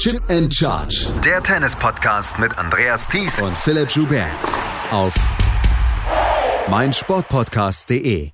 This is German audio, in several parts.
Chip and Charge. Der Tennis-Podcast mit Andreas Thies und Philipp Joubert. Auf meinsportpodcast.de.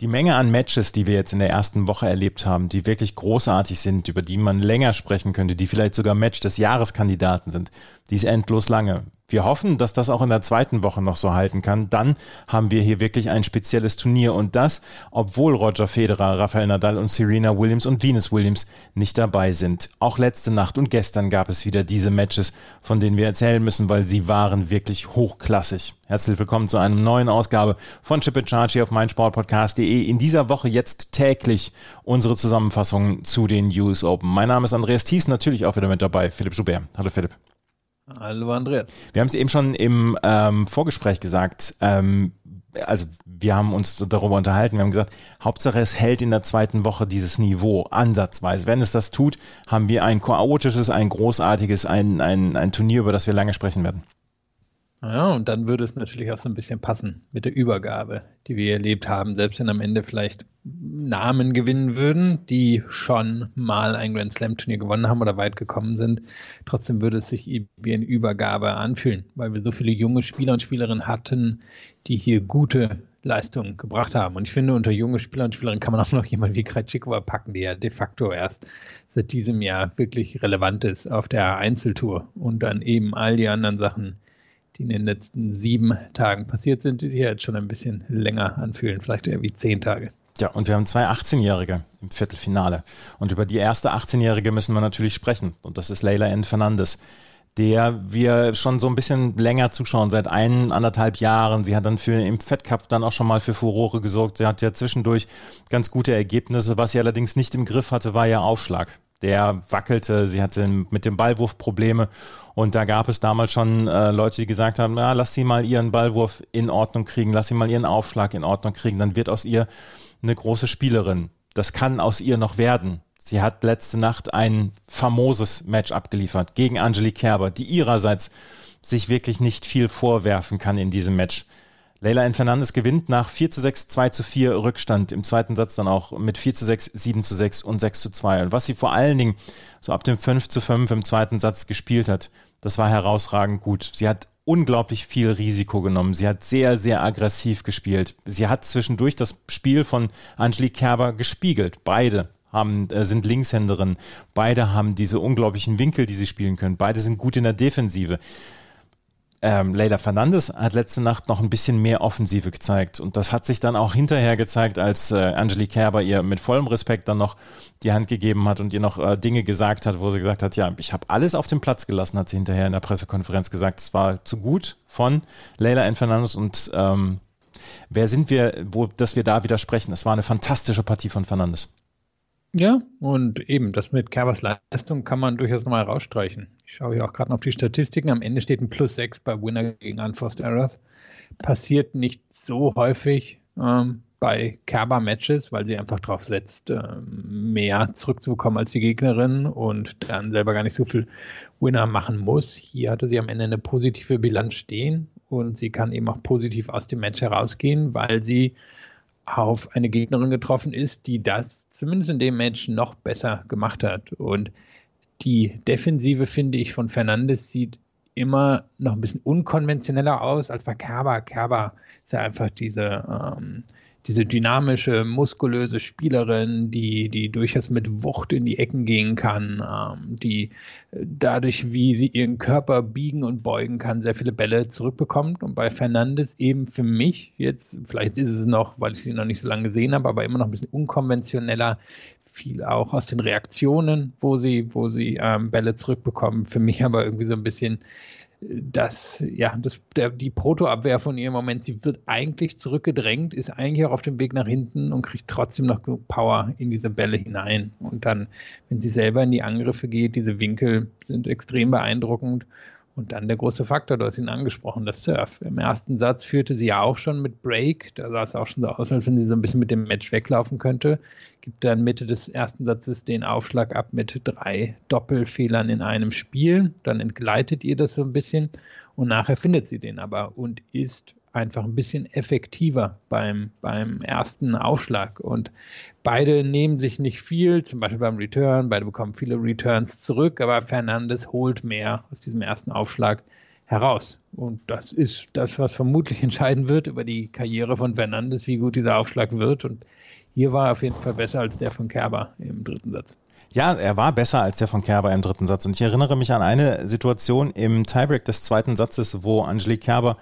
Die Menge an Matches, die wir jetzt in der ersten Woche erlebt haben, die wirklich großartig sind, über die man länger sprechen könnte, die vielleicht sogar Match des Jahreskandidaten sind, die ist endlos lange. Wir hoffen, dass das auch in der zweiten Woche noch so halten kann. Dann haben wir hier wirklich ein spezielles Turnier und das, obwohl Roger Federer, Rafael Nadal und Serena Williams und Venus Williams nicht dabei sind. Auch letzte Nacht und gestern gab es wieder diese Matches, von denen wir erzählen müssen, weil sie waren wirklich hochklassig. Herzlich willkommen zu einer neuen Ausgabe von Chip Charge hier auf meinsportpodcast.de. In dieser Woche jetzt täglich unsere Zusammenfassung zu den US Open. Mein Name ist Andreas Thies, natürlich auch wieder mit dabei. Philipp Schubert. Hallo Philipp. Hallo Andreas. Wir haben es eben schon im ähm, Vorgespräch gesagt. Ähm, also wir haben uns darüber unterhalten. Wir haben gesagt, Hauptsache es hält in der zweiten Woche dieses Niveau ansatzweise. Wenn es das tut, haben wir ein chaotisches, ein großartiges, ein, ein, ein Turnier, über das wir lange sprechen werden. Ja, und dann würde es natürlich auch so ein bisschen passen mit der Übergabe, die wir erlebt haben, selbst wenn am Ende vielleicht Namen gewinnen würden, die schon mal ein Grand Slam Turnier gewonnen haben oder weit gekommen sind. Trotzdem würde es sich wie eine Übergabe anfühlen, weil wir so viele junge Spieler und Spielerinnen hatten, die hier gute Leistungen gebracht haben. Und ich finde, unter junge Spieler und Spielerinnen kann man auch noch jemanden wie Krajcikova packen, der ja de facto erst seit diesem Jahr wirklich relevant ist auf der Einzeltour und dann eben all die anderen Sachen die in den letzten sieben Tagen passiert sind, die sich ja jetzt schon ein bisschen länger anfühlen, vielleicht eher wie zehn Tage. Ja, und wir haben zwei 18-Jährige im Viertelfinale. Und über die erste 18-Jährige müssen wir natürlich sprechen. Und das ist Leila N. Fernandes, der wir schon so ein bisschen länger zuschauen, seit ein, anderthalb Jahren. Sie hat dann für im Fed Cup dann auch schon mal für Furore gesorgt. Sie hat ja zwischendurch ganz gute Ergebnisse. Was sie allerdings nicht im Griff hatte, war ihr Aufschlag der wackelte, sie hatte mit dem Ballwurf Probleme und da gab es damals schon äh, Leute, die gesagt haben, ja, lass sie mal ihren Ballwurf in Ordnung kriegen, lass sie mal ihren Aufschlag in Ordnung kriegen, dann wird aus ihr eine große Spielerin. Das kann aus ihr noch werden. Sie hat letzte Nacht ein famoses Match abgeliefert gegen Angelique Kerber, die ihrerseits sich wirklich nicht viel vorwerfen kann in diesem Match. Leila N. Fernandes gewinnt nach 4 zu 6, 2 zu 4 Rückstand. Im zweiten Satz dann auch mit 4 zu 6, 7 zu 6 und 6 zu 2. Und was sie vor allen Dingen so ab dem 5 zu 5 im zweiten Satz gespielt hat, das war herausragend gut. Sie hat unglaublich viel Risiko genommen. Sie hat sehr, sehr aggressiv gespielt. Sie hat zwischendurch das Spiel von Angelique Kerber gespiegelt. Beide haben, äh, sind Linkshänderin. Beide haben diese unglaublichen Winkel, die sie spielen können. Beide sind gut in der Defensive ähm, Leila Fernandes hat letzte Nacht noch ein bisschen mehr Offensive gezeigt. Und das hat sich dann auch hinterher gezeigt, als äh, Angelique Kerber ihr mit vollem Respekt dann noch die Hand gegeben hat und ihr noch äh, Dinge gesagt hat, wo sie gesagt hat, ja, ich habe alles auf den Platz gelassen, hat sie hinterher in der Pressekonferenz gesagt. Es war zu gut von Leila N. Fernandes und ähm, wer sind wir, wo, dass wir da widersprechen? Es war eine fantastische Partie von Fernandes. Ja, und eben, das mit Kerbers Leistung kann man durchaus nochmal rausstreichen. Ich schaue hier auch gerade auf die Statistiken. Am Ende steht ein Plus 6 bei Winner gegen Unforced Errors. Passiert nicht so häufig ähm, bei Kerber-Matches, weil sie einfach darauf setzt, ähm, mehr zurückzubekommen als die Gegnerin und dann selber gar nicht so viel Winner machen muss. Hier hatte sie am Ende eine positive Bilanz stehen und sie kann eben auch positiv aus dem Match herausgehen, weil sie auf eine Gegnerin getroffen ist, die das zumindest in dem Match noch besser gemacht hat. Und die Defensive, finde ich, von Fernandes sieht immer noch ein bisschen unkonventioneller aus als bei Kerber. Kerber ist ja einfach diese ähm, diese dynamische, muskulöse Spielerin, die, die durchaus mit Wucht in die Ecken gehen kann, ähm, die dadurch, wie sie ihren Körper biegen und beugen kann, sehr viele Bälle zurückbekommt. Und bei Fernandes eben für mich jetzt, vielleicht ist es noch, weil ich sie noch nicht so lange gesehen habe, aber immer noch ein bisschen unkonventioneller, viel auch aus den Reaktionen, wo sie, wo sie ähm, Bälle zurückbekommen. Für mich aber irgendwie so ein bisschen dass ja, das, der, die Protoabwehr von ihr im Moment, sie wird eigentlich zurückgedrängt, ist eigentlich auch auf dem Weg nach hinten und kriegt trotzdem noch genug Power in diese Bälle hinein. Und dann, wenn sie selber in die Angriffe geht, diese Winkel sind extrem beeindruckend. Und dann der große Faktor, du hast ihn angesprochen, das Surf. Im ersten Satz führte sie ja auch schon mit Break. Da sah es auch schon so aus, als wenn sie so ein bisschen mit dem Match weglaufen könnte. Gibt dann Mitte des ersten Satzes den Aufschlag ab mit drei Doppelfehlern in einem Spiel. Dann entgleitet ihr das so ein bisschen und nachher findet sie den aber und ist einfach ein bisschen effektiver beim, beim ersten Aufschlag. Und beide nehmen sich nicht viel, zum Beispiel beim Return, beide bekommen viele Returns zurück, aber Fernandes holt mehr aus diesem ersten Aufschlag heraus. Und das ist das, was vermutlich entscheiden wird über die Karriere von Fernandes, wie gut dieser Aufschlag wird. Und hier war er auf jeden Fall besser als der von Kerber im dritten Satz. Ja, er war besser als der von Kerber im dritten Satz. Und ich erinnere mich an eine Situation im Tiebreak des zweiten Satzes, wo Angelique Kerber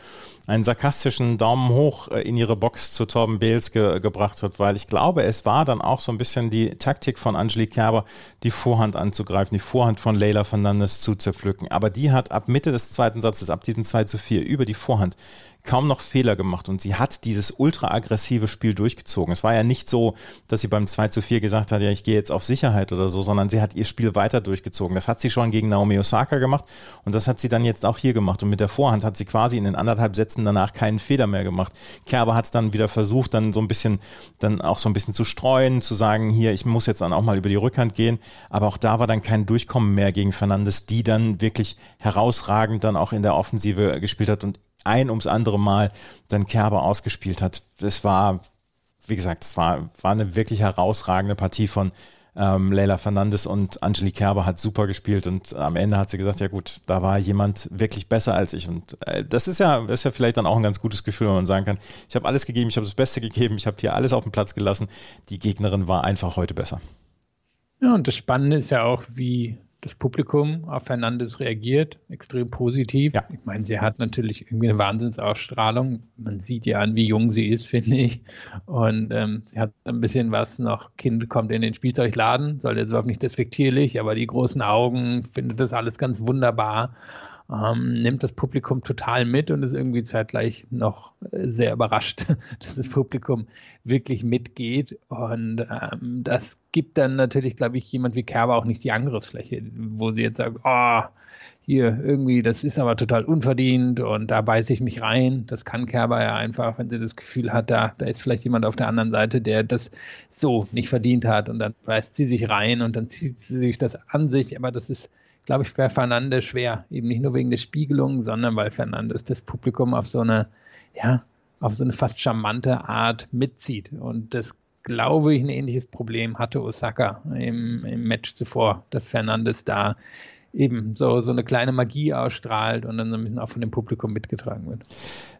einen sarkastischen Daumen hoch äh, in ihre Box zu Torben Beels ge gebracht hat, weil ich glaube, es war dann auch so ein bisschen die Taktik von Angelique Kerber, die Vorhand anzugreifen, die Vorhand von Leila Fernandes zu zerpflücken. Aber die hat ab Mitte des zweiten Satzes, ab diesem 2 zu 4, über die Vorhand kaum noch Fehler gemacht und sie hat dieses ultra aggressive Spiel durchgezogen. Es war ja nicht so, dass sie beim 2 zu 4 gesagt hat, ja, ich gehe jetzt auf Sicherheit oder so, sondern sie hat ihr Spiel weiter durchgezogen. Das hat sie schon gegen Naomi Osaka gemacht und das hat sie dann jetzt auch hier gemacht. Und mit der Vorhand hat sie quasi in den anderthalb Sätzen danach keinen Fehler mehr gemacht. Kerber hat es dann wieder versucht, dann so ein bisschen, dann auch so ein bisschen zu streuen, zu sagen, hier, ich muss jetzt dann auch mal über die Rückhand gehen. Aber auch da war dann kein Durchkommen mehr gegen Fernandes, die dann wirklich herausragend dann auch in der Offensive gespielt hat und ein ums andere Mal dann Kerber ausgespielt hat. Das war, wie gesagt, es war, war eine wirklich herausragende Partie von ähm, Leila Fernandes und Angelique Kerber hat super gespielt und am Ende hat sie gesagt, ja gut, da war jemand wirklich besser als ich und äh, das ist ja, das ist ja vielleicht dann auch ein ganz gutes Gefühl, wenn man sagen kann, ich habe alles gegeben, ich habe das Beste gegeben, ich habe hier alles auf den Platz gelassen, die Gegnerin war einfach heute besser. Ja, und das Spannende ist ja auch, wie das Publikum auf Fernandes reagiert, extrem positiv. Ja. Ich meine, sie hat natürlich irgendwie eine Wahnsinnsausstrahlung. Man sieht ja an, wie jung sie ist, finde ich. Und ähm, sie hat ein bisschen was noch. Kind kommt in den Spielzeugladen, soll jetzt überhaupt nicht despektierlich, aber die großen Augen findet das alles ganz wunderbar ähm, nimmt das Publikum total mit und ist irgendwie zeitgleich noch sehr überrascht, dass das Publikum wirklich mitgeht. Und ähm, das gibt dann natürlich, glaube ich, jemand wie Kerber auch nicht die Angriffsfläche, wo sie jetzt sagt, oh, hier irgendwie, das ist aber total unverdient und da beiße ich mich rein. Das kann Kerber ja einfach, wenn sie das Gefühl hat, da, da ist vielleicht jemand auf der anderen Seite, der das so nicht verdient hat und dann beißt sie sich rein und dann zieht sie sich das an sich. Aber das ist glaube ich, bei Fernandes schwer. Eben nicht nur wegen der Spiegelung, sondern weil Fernandes das Publikum auf so eine, ja, auf so eine fast charmante Art mitzieht. Und das glaube ich, ein ähnliches Problem hatte Osaka im, im Match zuvor, dass Fernandes da eben so, so eine kleine Magie ausstrahlt und dann ein bisschen auch von dem Publikum mitgetragen wird.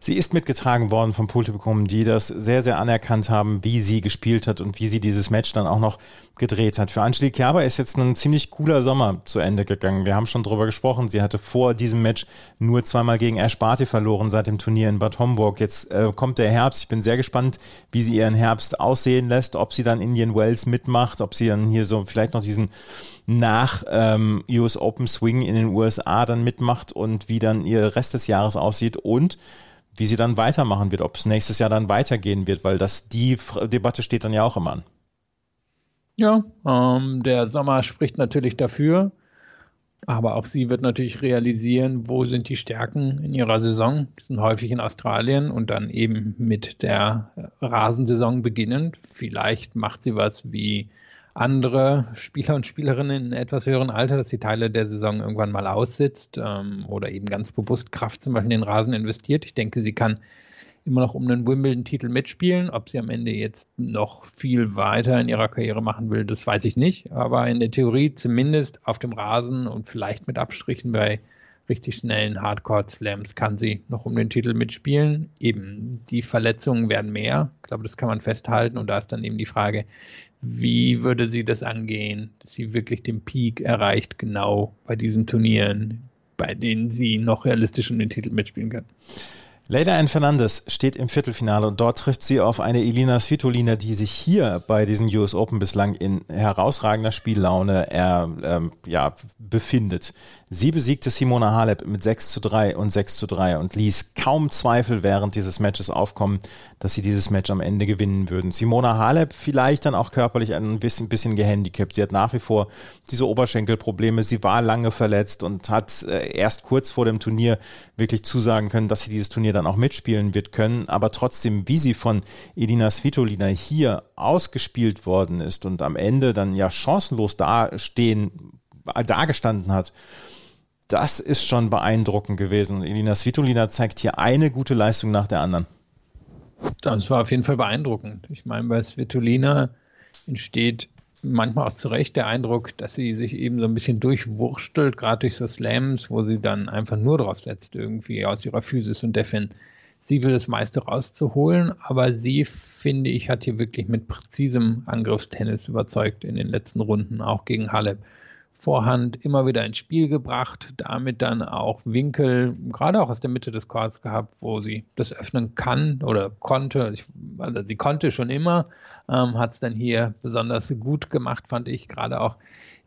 Sie ist mitgetragen worden vom Publikum, die das sehr, sehr anerkannt haben, wie sie gespielt hat und wie sie dieses Match dann auch noch gedreht hat. Für Angelique Kerber ist jetzt ein ziemlich cooler Sommer zu Ende gegangen. Wir haben schon drüber gesprochen. Sie hatte vor diesem Match nur zweimal gegen Ash Barty verloren seit dem Turnier in Bad Homburg. Jetzt äh, kommt der Herbst. Ich bin sehr gespannt, wie sie ihren Herbst aussehen lässt, ob sie dann Indian Wells mitmacht, ob sie dann hier so vielleicht noch diesen nach ähm, US Open Swing in den USA dann mitmacht und wie dann ihr Rest des Jahres aussieht und wie sie dann weitermachen wird, ob es nächstes Jahr dann weitergehen wird, weil das die Debatte steht dann ja auch immer an. Ja, ähm, der Sommer spricht natürlich dafür, aber auch sie wird natürlich realisieren, wo sind die Stärken in ihrer Saison. Die sind häufig in Australien und dann eben mit der Rasensaison beginnend. Vielleicht macht sie was wie andere Spieler und Spielerinnen in etwas höheren Alter, dass die Teile der Saison irgendwann mal aussitzt ähm, oder eben ganz bewusst Kraft zum Beispiel in den Rasen investiert. Ich denke, sie kann immer noch um einen Wimbledon-Titel mitspielen. Ob sie am Ende jetzt noch viel weiter in ihrer Karriere machen will, das weiß ich nicht. Aber in der Theorie zumindest auf dem Rasen und vielleicht mit Abstrichen bei richtig schnellen Hardcore-Slams kann sie noch um den Titel mitspielen. Eben die Verletzungen werden mehr. Ich glaube, das kann man festhalten. Und da ist dann eben die Frage, wie würde sie das angehen, dass sie wirklich den Peak erreicht, genau bei diesen Turnieren, bei denen sie noch realistisch um den Titel mitspielen kann? Leila N. Fernandes steht im Viertelfinale und dort trifft sie auf eine Elina Svitolina, die sich hier bei diesen US Open bislang in herausragender Spiellaune er, ähm, ja, befindet. Sie besiegte Simona Halep mit 6 zu 3 und 6 zu 3 und ließ kaum Zweifel während dieses Matches aufkommen, dass sie dieses Match am Ende gewinnen würden. Simona Halep vielleicht dann auch körperlich ein bisschen, bisschen gehandicapt. Sie hat nach wie vor diese Oberschenkelprobleme. Sie war lange verletzt und hat äh, erst kurz vor dem Turnier wirklich zusagen können, dass sie dieses Turnier dann auch mitspielen wird können. Aber trotzdem, wie sie von Elina Svitolina hier ausgespielt worden ist und am Ende dann ja chancenlos dastehen, dagestanden hat, das ist schon beeindruckend gewesen. Elina Svitolina zeigt hier eine gute Leistung nach der anderen. Das war auf jeden Fall beeindruckend. Ich meine, bei Svitolina entsteht manchmal auch zu Recht der Eindruck, dass sie sich eben so ein bisschen durchwurstelt, gerade durch so Slams, wo sie dann einfach nur drauf setzt, irgendwie aus ihrer Physis und Defin. Sie will das meiste rauszuholen, aber sie, finde ich, hat hier wirklich mit präzisem Angriffstennis überzeugt in den letzten Runden, auch gegen Halep. Vorhand immer wieder ins Spiel gebracht, damit dann auch Winkel, gerade auch aus der Mitte des Chords gehabt, wo sie das öffnen kann oder konnte. Ich, also sie konnte schon immer, ähm, hat es dann hier besonders gut gemacht, fand ich, gerade auch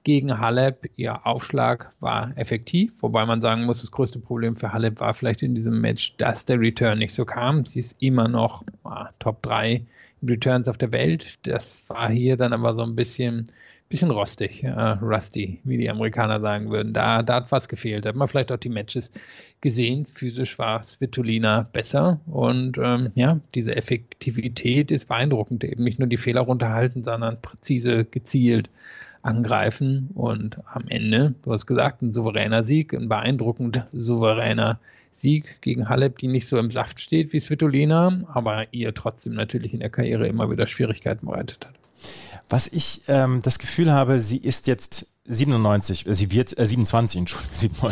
gegen Halep. Ihr Aufschlag war effektiv, wobei man sagen muss, das größte Problem für Halep war vielleicht in diesem Match, dass der Return nicht so kam. Sie ist immer noch ah, Top 3 Returns auf der Welt. Das war hier dann aber so ein bisschen bisschen rostig, äh, rusty, wie die Amerikaner sagen würden. Da, da hat was gefehlt. Da hat man vielleicht auch die Matches gesehen. Physisch war Svitolina besser und ähm, ja, diese Effektivität ist beeindruckend. Eben nicht nur die Fehler runterhalten, sondern präzise, gezielt angreifen und am Ende, du hast gesagt, ein souveräner Sieg, ein beeindruckend souveräner Sieg gegen Halep, die nicht so im Saft steht wie Svitolina, aber ihr trotzdem natürlich in der Karriere immer wieder Schwierigkeiten bereitet hat. Was ich ähm, das Gefühl habe, sie ist jetzt 97, äh, sie wird äh, 27, Entschuldigung,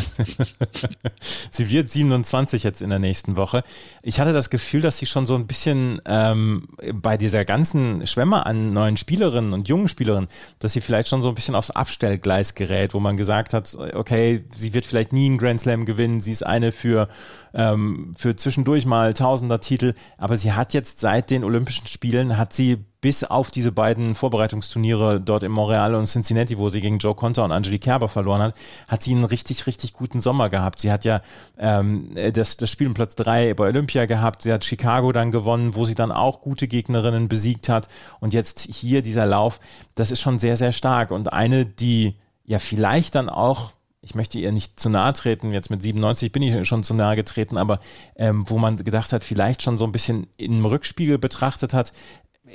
sie wird 27 jetzt in der nächsten Woche. Ich hatte das Gefühl, dass sie schon so ein bisschen ähm, bei dieser ganzen Schwemme an neuen Spielerinnen und jungen Spielerinnen, dass sie vielleicht schon so ein bisschen aufs Abstellgleis gerät, wo man gesagt hat, okay, sie wird vielleicht nie einen Grand Slam gewinnen, sie ist eine für ähm, für zwischendurch mal Tausender Titel, aber sie hat jetzt seit den Olympischen Spielen hat sie bis auf diese beiden Vorbereitungsturniere dort in Montreal und Cincinnati, wo sie gegen Joe Conter und Angelique Kerber verloren hat, hat sie einen richtig, richtig guten Sommer gehabt. Sie hat ja ähm, das, das Spiel um Platz drei bei Olympia gehabt. Sie hat Chicago dann gewonnen, wo sie dann auch gute Gegnerinnen besiegt hat. Und jetzt hier dieser Lauf, das ist schon sehr, sehr stark. Und eine, die ja vielleicht dann auch ich möchte ihr nicht zu nahe treten, jetzt mit 97 bin ich schon zu nahe getreten, aber ähm, wo man gedacht hat, vielleicht schon so ein bisschen im Rückspiegel betrachtet hat,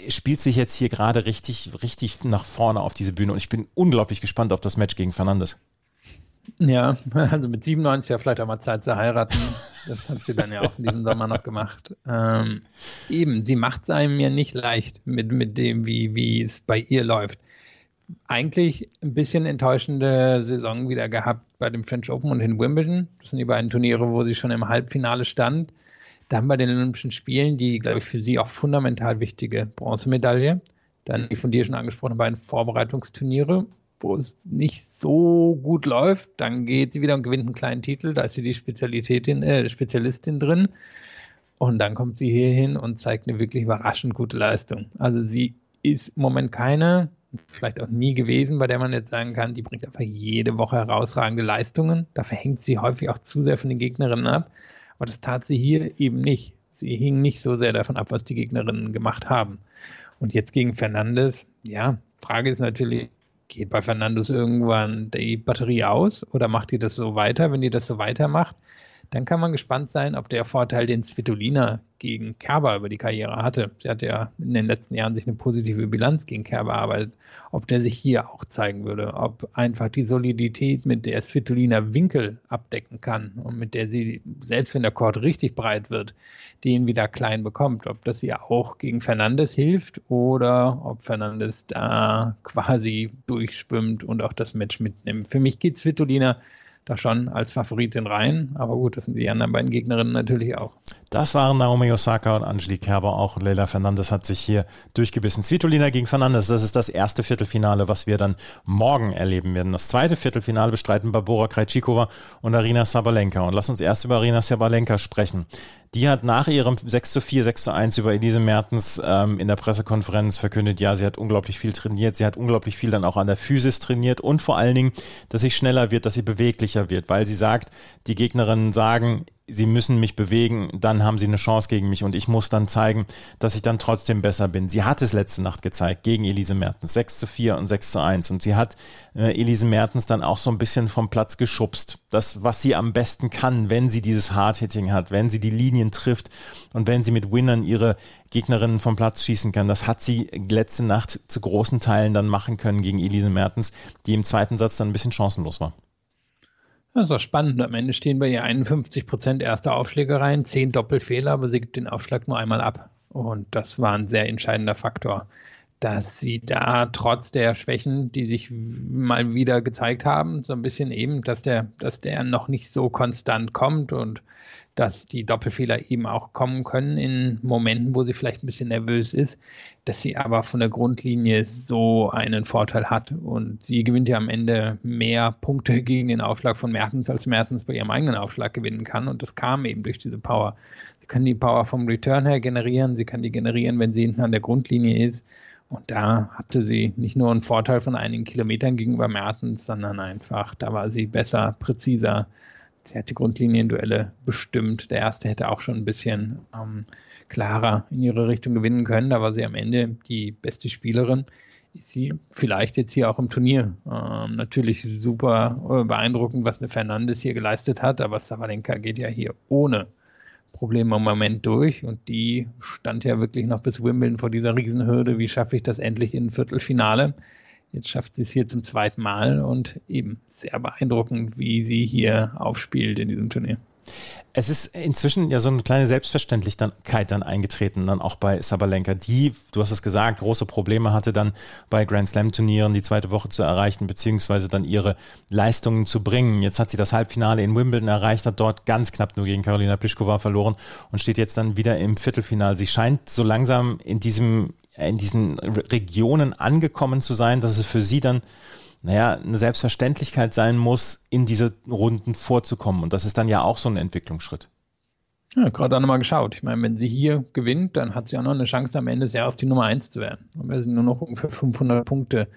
spielt sich jetzt hier gerade richtig, richtig nach vorne auf diese Bühne und ich bin unglaublich gespannt auf das Match gegen Fernandes. Ja, also mit 97 ja vielleicht auch mal Zeit zu heiraten. Das hat sie dann ja auch in diesem Sommer noch gemacht. Ähm, eben, sie macht es einem ja nicht leicht mit, mit dem, wie, wie es bei ihr läuft eigentlich ein bisschen enttäuschende Saison wieder gehabt bei dem French Open und in Wimbledon. Das sind die beiden Turniere, wo sie schon im Halbfinale stand. Dann bei den Olympischen Spielen die, glaube ich, für sie auch fundamental wichtige Bronzemedaille. Dann die von dir schon angesprochenen beiden Vorbereitungsturniere, wo es nicht so gut läuft. Dann geht sie wieder und gewinnt einen kleinen Titel. Da ist sie die Spezialitätin, äh, Spezialistin drin. Und dann kommt sie hier hin und zeigt eine wirklich überraschend gute Leistung. Also sie ist im Moment keine vielleicht auch nie gewesen, bei der man jetzt sagen kann, die bringt einfach jede Woche herausragende Leistungen. Dafür hängt sie häufig auch zu sehr von den Gegnerinnen ab. Aber das tat sie hier eben nicht. Sie hing nicht so sehr davon ab, was die Gegnerinnen gemacht haben. Und jetzt gegen Fernandes, ja, Frage ist natürlich, geht bei Fernandes irgendwann die Batterie aus oder macht die das so weiter? Wenn die das so weitermacht, dann kann man gespannt sein, ob der Vorteil, den Svitolina gegen Kerber über die Karriere hatte, sie hat ja in den letzten Jahren sich eine positive Bilanz gegen Kerber erarbeitet, ob der sich hier auch zeigen würde, ob einfach die Solidität, mit der Svitolina Winkel abdecken kann und mit der sie, selbst wenn der Court richtig breit wird, den wieder klein bekommt, ob das ihr auch gegen Fernandes hilft oder ob Fernandes da quasi durchschwimmt und auch das Match mitnimmt. Für mich geht Svitolina da schon als Favoritin rein. Aber gut, das sind die anderen beiden Gegnerinnen natürlich auch. Das waren Naomi Osaka und Angelique Kerber. Auch Leila Fernandes hat sich hier durchgebissen. Svitolina gegen Fernandes, das ist das erste Viertelfinale, was wir dann morgen erleben werden. Das zweite Viertelfinale bestreiten Barbora Krejcikova und Arina Sabalenka. Und lass uns erst über Arina Sabalenka sprechen. Die hat nach ihrem 6 zu 4, 6 zu 1 über Elise Mertens ähm, in der Pressekonferenz verkündet, ja, sie hat unglaublich viel trainiert, sie hat unglaublich viel dann auch an der Physis trainiert und vor allen Dingen, dass sie schneller wird, dass sie beweglicher wird, weil sie sagt, die Gegnerinnen sagen, sie müssen mich bewegen, dann haben sie eine Chance gegen mich und ich muss dann zeigen, dass ich dann trotzdem besser bin. Sie hat es letzte Nacht gezeigt gegen Elise Mertens, 6 zu 4 und 6 zu 1 und sie hat äh, Elise Mertens dann auch so ein bisschen vom Platz geschubst. Das, was sie am besten kann, wenn sie dieses Hard-Hitting hat, wenn sie die Linien trifft und wenn sie mit Winnern ihre Gegnerinnen vom Platz schießen kann, das hat sie letzte Nacht zu großen Teilen dann machen können gegen Elise Mertens, die im zweiten Satz dann ein bisschen chancenlos war. Das ist auch spannend. Am Ende stehen bei ihr 51 Prozent erste Aufschlägereien, 10 Doppelfehler, aber sie gibt den Aufschlag nur einmal ab. Und das war ein sehr entscheidender Faktor, dass sie da trotz der Schwächen, die sich mal wieder gezeigt haben, so ein bisschen eben, dass der, dass der noch nicht so konstant kommt und dass die Doppelfehler eben auch kommen können in Momenten, wo sie vielleicht ein bisschen nervös ist, dass sie aber von der Grundlinie so einen Vorteil hat. Und sie gewinnt ja am Ende mehr Punkte gegen den Aufschlag von Mertens, als Mertens bei ihrem eigenen Aufschlag gewinnen kann. Und das kam eben durch diese Power. Sie kann die Power vom Return her generieren, sie kann die generieren, wenn sie hinten an der Grundlinie ist. Und da hatte sie nicht nur einen Vorteil von einigen Kilometern gegenüber Mertens, sondern einfach, da war sie besser, präziser, sie hat die Grundlinienduelle bestimmt. Der erste hätte auch schon ein bisschen ähm, klarer in ihre Richtung gewinnen können. Da war sie am Ende die beste Spielerin. Ist sie vielleicht jetzt hier auch im Turnier. Ähm, natürlich super äh, beeindruckend, was eine Fernandes hier geleistet hat, aber Savalenka geht ja hier ohne Probleme im Moment durch und die stand ja wirklich noch bis Wimbledon vor dieser Riesenhürde. Wie schaffe ich das endlich in Viertelfinale? Jetzt schafft sie es hier zum zweiten Mal und eben sehr beeindruckend, wie sie hier aufspielt in diesem Turnier. Es ist inzwischen ja so eine kleine Selbstverständlichkeit dann eingetreten, dann auch bei Sabalenka, die, du hast es gesagt, große Probleme hatte dann bei Grand Slam Turnieren die zweite Woche zu erreichen, beziehungsweise dann ihre Leistungen zu bringen. Jetzt hat sie das Halbfinale in Wimbledon erreicht, hat dort ganz knapp nur gegen Karolina Pliskova verloren und steht jetzt dann wieder im Viertelfinale. Sie scheint so langsam in diesem in diesen Regionen angekommen zu sein, dass es für sie dann, naja, eine Selbstverständlichkeit sein muss, in diese Runden vorzukommen. Und das ist dann ja auch so ein Entwicklungsschritt. Ja, gerade auch nochmal geschaut. Ich meine, wenn sie hier gewinnt, dann hat sie auch noch eine Chance, am Ende des Jahres die Nummer 1 zu werden. Dann wäre sie nur noch ungefähr 500 Punkte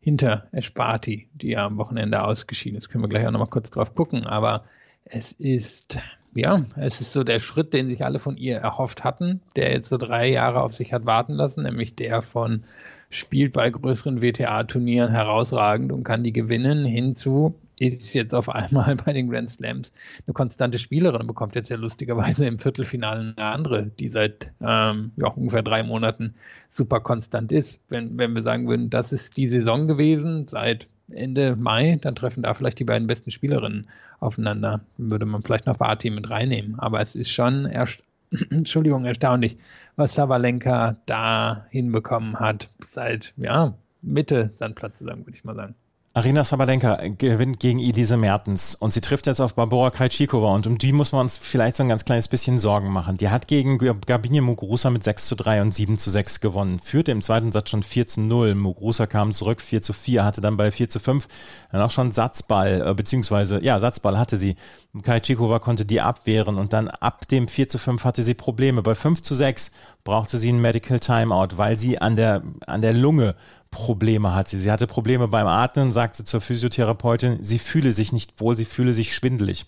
hinter Esparti, die ja am Wochenende ausgeschieden ist. Können wir gleich auch nochmal kurz drauf gucken. Aber es ist, ja, es ist so der Schritt, den sich alle von ihr erhofft hatten, der jetzt so drei Jahre auf sich hat warten lassen, nämlich der von spielt bei größeren WTA-Turnieren herausragend und kann die gewinnen, hinzu ist jetzt auf einmal bei den Grand Slams eine konstante Spielerin und bekommt jetzt ja lustigerweise im Viertelfinale eine andere, die seit ähm, ja, ungefähr drei Monaten super konstant ist. Wenn, wenn wir sagen würden, das ist die Saison gewesen, seit Ende Mai, dann treffen da vielleicht die beiden besten Spielerinnen aufeinander. Würde man vielleicht noch Barty mit reinnehmen. Aber es ist schon erst, Entschuldigung, erstaunlich, was Savalenka da hinbekommen hat seit ja, Mitte Sandplatzsaison, würde ich mal sagen. Arina Sabalenka gewinnt gegen Elise Mertens und sie trifft jetzt auf Barbora Krejcikova und um die muss man uns vielleicht so ein ganz kleines bisschen Sorgen machen. Die hat gegen Gabine Muguruza mit 6 zu 3 und 7 zu 6 gewonnen, führte im zweiten Satz schon 4 zu 0. Muguruza kam zurück 4 zu 4, hatte dann bei 4 zu 5 dann auch schon Satzball, äh, beziehungsweise, ja, Satzball hatte sie. Krejcikova konnte die abwehren und dann ab dem 4 zu 5 hatte sie Probleme. Bei 5 zu 6 brauchte sie ein Medical Timeout, weil sie an der, an der Lunge Probleme hat sie. Sie hatte Probleme beim Atmen, sagte zur Physiotherapeutin, sie fühle sich nicht wohl, sie fühle sich schwindelig.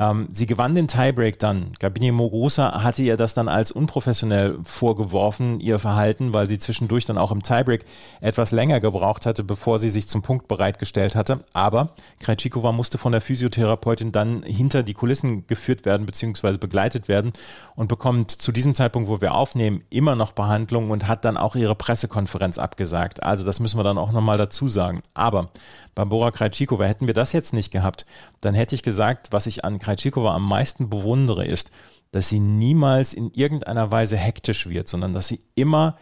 Ähm, sie gewann den Tiebreak dann. Gabine Mogrosa hatte ihr das dann als unprofessionell vorgeworfen, ihr Verhalten, weil sie zwischendurch dann auch im Tiebreak etwas länger gebraucht hatte, bevor sie sich zum Punkt bereitgestellt hatte. Aber Krajcikova musste von der Physiotherapeutin dann hinter die Kulissen geführt werden bzw. begleitet werden und bekommt zu diesem Zeitpunkt, wo wir aufnehmen, immer noch Behandlung und hat dann auch ihre Pressekonferenz abgesagt. Also das müssen wir dann auch nochmal dazu sagen. Aber Barbora Krajcikova, hätten wir das jetzt nicht gehabt, dann hätte ich gesagt, was ich an Krajcikova am meisten bewundere, ist, dass sie niemals in irgendeiner Weise hektisch wird, sondern dass sie immer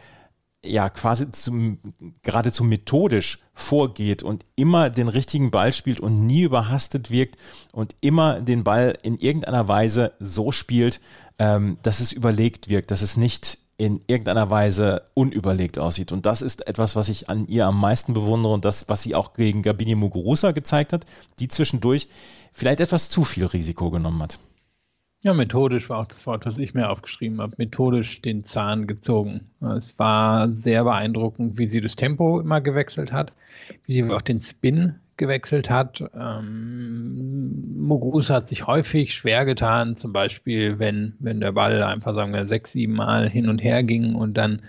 ja quasi zum, geradezu methodisch vorgeht und immer den richtigen Ball spielt und nie überhastet wirkt und immer den Ball in irgendeiner Weise so spielt, ähm, dass es überlegt wirkt, dass es nicht in irgendeiner Weise unüberlegt aussieht. Und das ist etwas, was ich an ihr am meisten bewundere und das, was sie auch gegen Gabini Muguruza gezeigt hat, die zwischendurch vielleicht etwas zu viel Risiko genommen hat. Ja, methodisch war auch das Wort, was ich mir aufgeschrieben habe. Methodisch den Zahn gezogen. Es war sehr beeindruckend, wie sie das Tempo immer gewechselt hat, wie sie auch den Spin gewechselt hat. Ähm, Muguruza hat sich häufig schwer getan, zum Beispiel, wenn, wenn der Ball einfach, sagen wir, sechs, sieben Mal hin und her ging und dann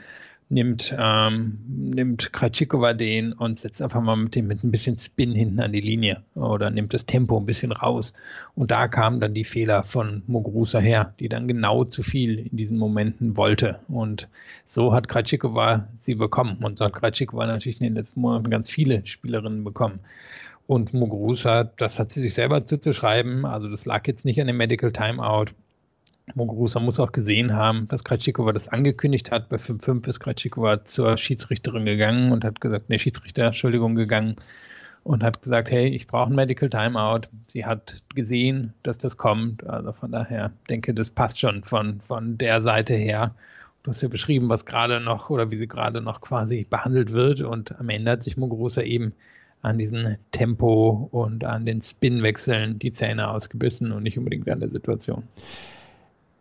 nimmt, ähm, nimmt Kratschikova den und setzt einfach mal mit dem mit ein bisschen Spin hinten an die Linie oder nimmt das Tempo ein bisschen raus. Und da kamen dann die Fehler von Muguruza her, die dann genau zu viel in diesen Momenten wollte. Und so hat Kratschikova sie bekommen. Und so hat Kratschikova natürlich in den letzten Monaten ganz viele Spielerinnen bekommen. Und Muguruza, das hat sie sich selber zuzuschreiben. Also das lag jetzt nicht an dem Medical Timeout. Muguruza muss auch gesehen haben, dass Krajcikova das angekündigt hat. Bei 5-5 ist Krajcikova zur Schiedsrichterin gegangen und hat gesagt, ne, Schiedsrichter, Entschuldigung, gegangen und hat gesagt, hey, ich brauche ein Medical Timeout. Sie hat gesehen, dass das kommt. Also von daher denke, das passt schon von, von der Seite her. Du hast ja beschrieben, was gerade noch oder wie sie gerade noch quasi behandelt wird. Und am Ende hat sich Muguruza eben an diesem Tempo und an den Spinwechseln die Zähne ausgebissen und nicht unbedingt an der Situation.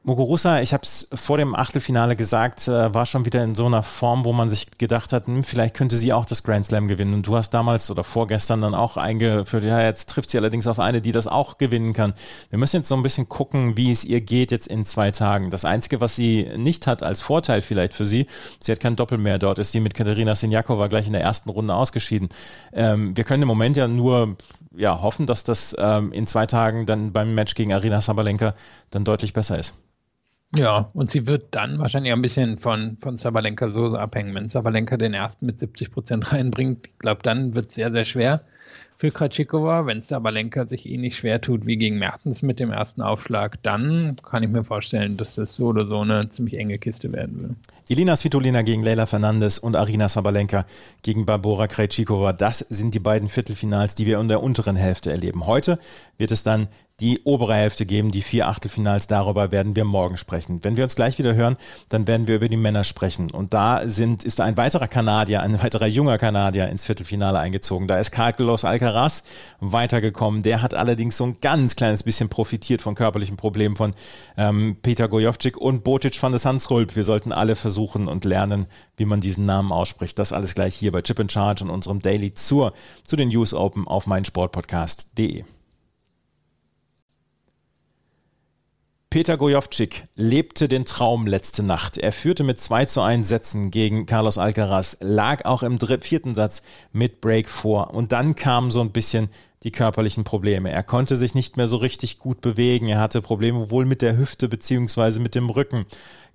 Muguruza, ich habe es vor dem Achtelfinale gesagt, äh, war schon wieder in so einer Form, wo man sich gedacht hat, hm, vielleicht könnte sie auch das Grand Slam gewinnen. Und du hast damals oder vorgestern dann auch eingeführt, ja, jetzt trifft sie allerdings auf eine, die das auch gewinnen kann. Wir müssen jetzt so ein bisschen gucken, wie es ihr geht jetzt in zwei Tagen. Das Einzige, was sie nicht hat als Vorteil vielleicht für sie, sie hat kein Doppel mehr. Dort ist sie mit Katharina Sinjakova gleich in der ersten Runde ausgeschieden. Ähm, wir können im Moment ja nur ja, hoffen, dass das ähm, in zwei Tagen dann beim Match gegen Arina Sabalenka dann deutlich besser ist. Ja, und sie wird dann wahrscheinlich ein bisschen von, von Sabalenka so abhängen. Wenn Sabalenka den ersten mit 70 Prozent reinbringt, ich glaube, dann wird es sehr, sehr schwer für Kratschikova. Wenn Sabalenka sich ähnlich schwer tut wie gegen Mertens mit dem ersten Aufschlag, dann kann ich mir vorstellen, dass das so oder so eine ziemlich enge Kiste werden will. Elina Svitolina gegen Leila Fernandes und Arina Sabalenka gegen Barbora Krejcikova. Das sind die beiden Viertelfinals, die wir in der unteren Hälfte erleben. Heute wird es dann die obere Hälfte geben, die vier Achtelfinals. Darüber werden wir morgen sprechen. Wenn wir uns gleich wieder hören, dann werden wir über die Männer sprechen. Und da sind, ist ein weiterer Kanadier, ein weiterer junger Kanadier ins Viertelfinale eingezogen. Da ist Carlos Alcaraz weitergekommen. Der hat allerdings so ein ganz kleines bisschen profitiert von körperlichen Problemen von ähm, Peter Gojovcik und Botic van der Sansrulp. Wir sollten alle versuchen und lernen, wie man diesen Namen ausspricht. Das alles gleich hier bei Chip in Charge und unserem Daily zur zu den News Open auf meinsportpodcast.de. Peter Gojovcik lebte den Traum letzte Nacht. Er führte mit 2 zu 1 Sätzen gegen Carlos Alcaraz, lag auch im dritten, vierten Satz mit Break vor und dann kamen so ein bisschen die körperlichen Probleme. Er konnte sich nicht mehr so richtig gut bewegen. Er hatte Probleme wohl mit der Hüfte beziehungsweise mit dem Rücken.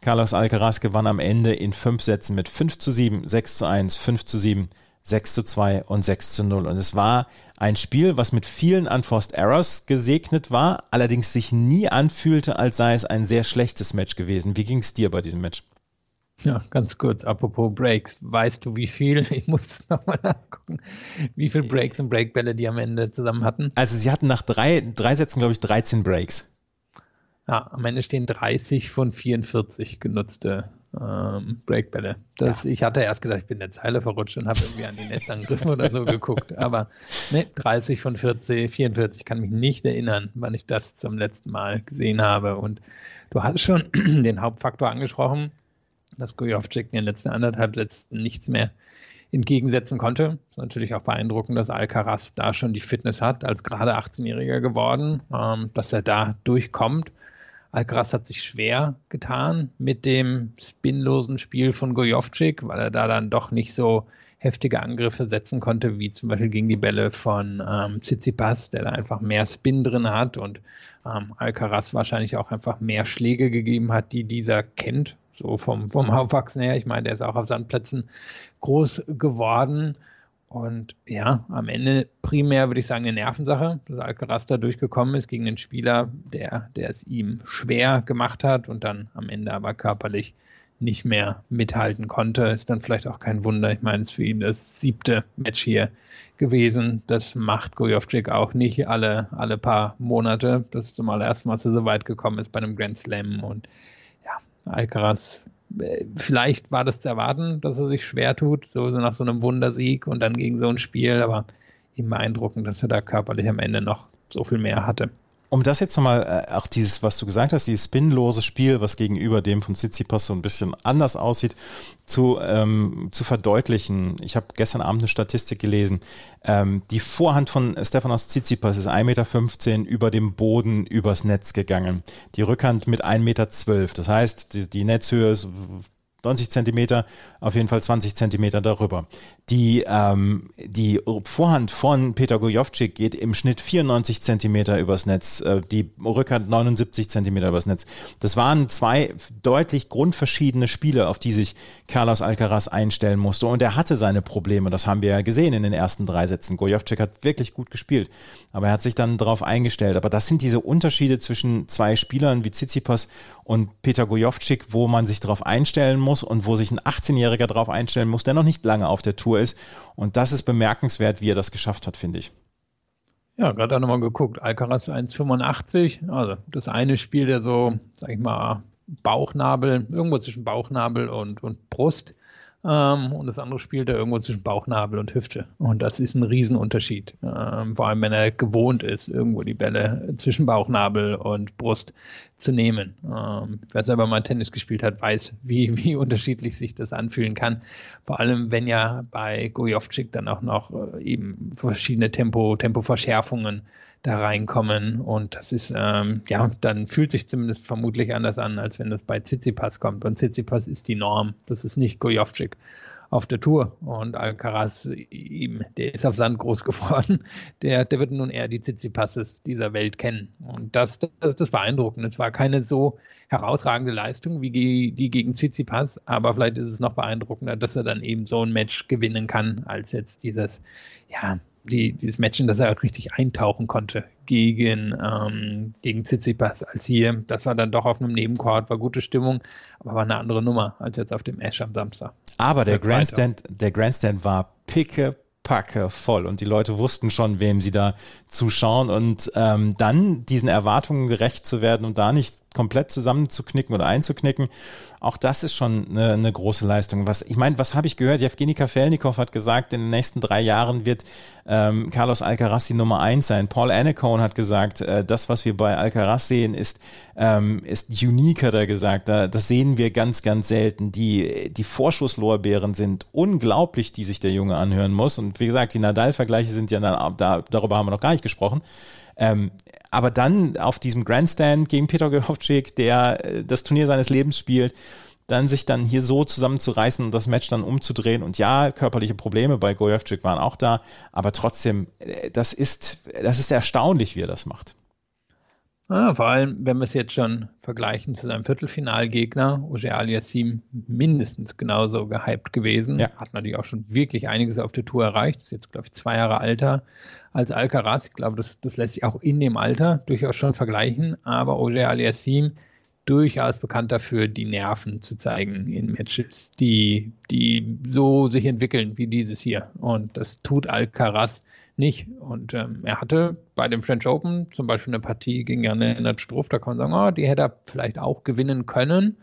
Carlos Alcaraz gewann am Ende in fünf Sätzen mit 5 zu 7, 6 zu 1, 5 zu 7, 6 zu 2 und 6 zu 0. Und es war ein Spiel, was mit vielen Unforced Errors gesegnet war, allerdings sich nie anfühlte, als sei es ein sehr schlechtes Match gewesen. Wie ging es dir bei diesem Match? Ja, ganz kurz, apropos Breaks. Weißt du, wie viel, ich muss nochmal nachgucken, wie viele Breaks und Breakbälle die am Ende zusammen hatten? Also sie hatten nach drei, drei Sätzen, glaube ich, 13 Breaks. Ja, am Ende stehen 30 von 44 genutzte ähm, Breakbälle. Das, ja. Ich hatte erst gedacht, ich bin in der Zeile verrutscht und habe irgendwie an die Netzangriffe oder so geguckt. Aber ne, 30 von 40, 44 kann mich nicht erinnern, wann ich das zum letzten Mal gesehen habe. Und du hattest schon den Hauptfaktor angesprochen, dass Gojovcik in den letzten anderthalb Sätzen nichts mehr entgegensetzen konnte. Ist natürlich auch beeindruckend, dass Alcaraz da schon die Fitness hat, als gerade 18-Jähriger geworden, ähm, dass er da durchkommt. Alcaraz hat sich schwer getan mit dem spinlosen Spiel von Gojovcik, weil er da dann doch nicht so heftige Angriffe setzen konnte, wie zum Beispiel gegen die Bälle von ähm, Tsitsipas, der da einfach mehr Spin drin hat und ähm, Alcaraz wahrscheinlich auch einfach mehr Schläge gegeben hat, die dieser kennt, so vom, vom Aufwachsen her. Ich meine, der ist auch auf Sandplätzen groß geworden. Und ja, am Ende primär würde ich sagen eine Nervensache, dass Alcaraz da durchgekommen ist gegen den Spieler, der, der es ihm schwer gemacht hat und dann am Ende aber körperlich nicht mehr mithalten konnte. Ist dann vielleicht auch kein Wunder. Ich meine, es ist für ihn das siebte Match hier gewesen. Das macht Gojovcik auch nicht alle, alle paar Monate. Das ist zum allerersten Mal so weit gekommen ist bei einem Grand Slam. Und ja, Alcaraz vielleicht war das zu erwarten, dass er sich schwer tut, so, nach so einem Wundersieg und dann gegen so ein Spiel, aber ihm beeindruckend, dass er da körperlich am Ende noch so viel mehr hatte. Um das jetzt nochmal, äh, auch dieses, was du gesagt hast, dieses spinlose Spiel, was gegenüber dem von Tsitsipas so ein bisschen anders aussieht, zu, ähm, zu verdeutlichen. Ich habe gestern Abend eine Statistik gelesen. Ähm, die Vorhand von Stefanos Tsitsipas ist 1,15 Meter über dem Boden übers Netz gegangen. Die Rückhand mit 1,12 Meter. Das heißt, die, die Netzhöhe ist 90 Zentimeter, auf jeden Fall 20 Zentimeter darüber. Die, ähm, die Vorhand von Peter Gojovcik geht im Schnitt 94 Zentimeter übers Netz, äh, die Rückhand 79 Zentimeter übers Netz. Das waren zwei deutlich grundverschiedene Spiele, auf die sich Carlos Alcaraz einstellen musste. Und er hatte seine Probleme, das haben wir ja gesehen in den ersten drei Sätzen. Gojovcik hat wirklich gut gespielt, aber er hat sich dann darauf eingestellt. Aber das sind diese Unterschiede zwischen zwei Spielern wie Tsitsipas und Peter Gojovcik, wo man sich darauf einstellen muss und wo sich ein 18-Jähriger darauf einstellen muss, der noch nicht lange auf der Tour ist. Und das ist bemerkenswert, wie er das geschafft hat, finde ich. Ja, gerade auch nochmal geguckt. Alcaraz 1,85. Also das eine Spiel, der so, sag ich mal, Bauchnabel, irgendwo zwischen Bauchnabel und, und Brust. Ähm, und das andere spielt er irgendwo zwischen Bauchnabel und Hüfte. Und das ist ein Riesenunterschied. Ähm, vor allem, wenn er gewohnt ist, irgendwo die Bälle zwischen Bauchnabel und Brust zu nehmen. Ähm, wer selber mal Tennis gespielt hat, weiß, wie, wie unterschiedlich sich das anfühlen kann. Vor allem, wenn ja bei Gojovcik dann auch noch äh, eben verschiedene Tempo, Tempoverschärfungen da reinkommen. Und das ist, ähm, ja, dann fühlt sich zumindest vermutlich anders an, als wenn das bei Tsitsipas kommt. Und Tsitsipas ist die Norm. Das ist nicht Gojovcik auf der Tour. Und Alcaraz, ihm, der ist auf Sand groß geworden. Der, der wird nun eher die Tsitsipasses dieser Welt kennen. Und das, das ist das Beeindruckende. Es war keine so herausragende Leistung wie die gegen Tsitsipas, aber vielleicht ist es noch beeindruckender, dass er dann eben so ein Match gewinnen kann, als jetzt dieses, ja, die, dieses Match, in das er richtig eintauchen konnte gegen, ähm, gegen Tsitsipas als hier. Das war dann doch auf einem Nebencourt, war gute Stimmung, aber war eine andere Nummer als jetzt auf dem Ash am Samstag. Aber der Grandstand, der Grandstand war picke Packe voll und die Leute wussten schon, wem sie da zuschauen und ähm, dann diesen Erwartungen gerecht zu werden und da nicht komplett zusammenzuknicken oder einzuknicken, auch das ist schon eine, eine große Leistung. Was ich meine, was habe ich gehört? Jevgeny Kafelnikov hat gesagt, in den nächsten drei Jahren wird ähm, Carlos Alcaraz die Nummer eins sein. Paul Annacone hat gesagt, äh, das, was wir bei Alcaraz sehen, ist ähm, ist unique, hat er gesagt. Da, das sehen wir ganz, ganz selten. Die die Vorschusslorbeeren sind unglaublich, die sich der Junge anhören muss. Und wie gesagt, die Nadal-Vergleiche sind ja da, darüber haben wir noch gar nicht gesprochen. Ähm, aber dann auf diesem Grandstand gegen Peter Gojovcik, der äh, das Turnier seines Lebens spielt, dann sich dann hier so zusammenzureißen und das Match dann umzudrehen. Und ja, körperliche Probleme bei Gojovcik waren auch da, aber trotzdem, äh, das ist, das ist erstaunlich, wie er das macht. Ja, vor allem, wenn wir es jetzt schon vergleichen zu seinem Viertelfinalgegner, Oje Aliassim, mindestens genauso gehypt gewesen. Ja. Hat natürlich auch schon wirklich einiges auf der Tour erreicht. Ist jetzt, glaube ich, zwei Jahre älter als Alcaraz. Ich glaube, das, das lässt sich auch in dem Alter durchaus schon vergleichen. Aber Oje Aliassim durchaus bekannt dafür, die Nerven zu zeigen in Matches, die, die so sich entwickeln wie dieses hier. Und das tut Alcaraz nicht. Und ähm, er hatte bei dem French Open zum Beispiel eine Partie gegen Jan Struff, da kann man sagen, oh, die hätte er vielleicht auch gewinnen können.